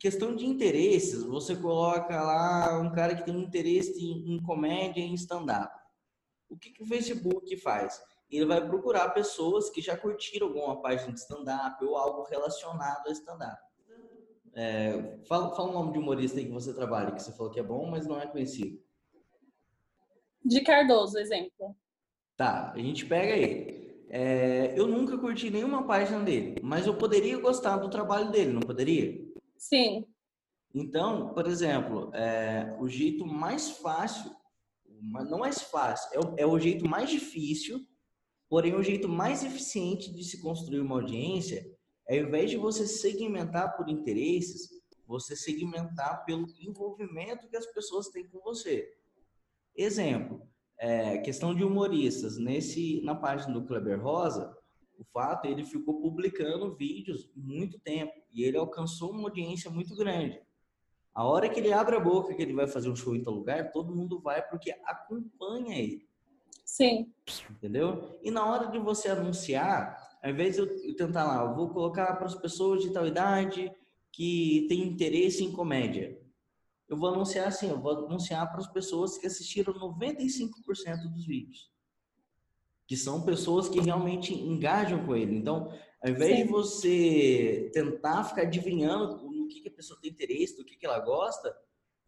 questão de interesses, você coloca lá um cara que tem interesse em, em comédia em stand-up. O que, que o Facebook faz? Ele vai procurar pessoas que já curtiram alguma página de stand-up ou algo relacionado a stand-up. É, fala, fala o nome de humorista aí que você trabalha, que você falou que é bom, mas não é conhecido. De Cardoso, exemplo. Tá, a gente pega ele. É, eu nunca curti nenhuma página dele, mas eu poderia gostar do trabalho dele, não poderia? Sim. Então, por exemplo, é, o jeito mais fácil, não mais fácil, é o, é o jeito mais difícil, porém o jeito mais eficiente de se construir uma audiência ao invés de você segmentar por interesses, você segmentar pelo envolvimento que as pessoas têm com você. Exemplo, é, questão de humoristas. Nesse, na página do Kleber Rosa, o fato ele ficou publicando vídeos muito tempo e ele alcançou uma audiência muito grande. A hora que ele abre a boca que ele vai fazer um show em tal lugar, todo mundo vai porque acompanha ele. Sim. Entendeu? E na hora de você anunciar, ao invés de eu tentar lá, eu vou colocar para as pessoas de tal idade que têm interesse em comédia. Eu vou anunciar assim, eu vou anunciar para as pessoas que assistiram 95% dos vídeos. Que são pessoas que realmente engajam com ele. Então, ao invés Sim. de você tentar ficar adivinhando no que, que a pessoa tem interesse, do que, que ela gosta,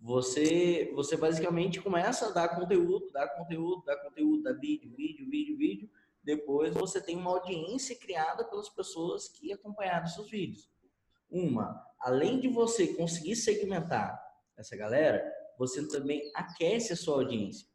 você, você basicamente começa a dar conteúdo, dar conteúdo, dar conteúdo, dar vídeo, vídeo, vídeo, vídeo, depois você tem uma audiência criada pelas pessoas que acompanharam seus vídeos. Uma, além de você conseguir segmentar essa galera, você também aquece a sua audiência.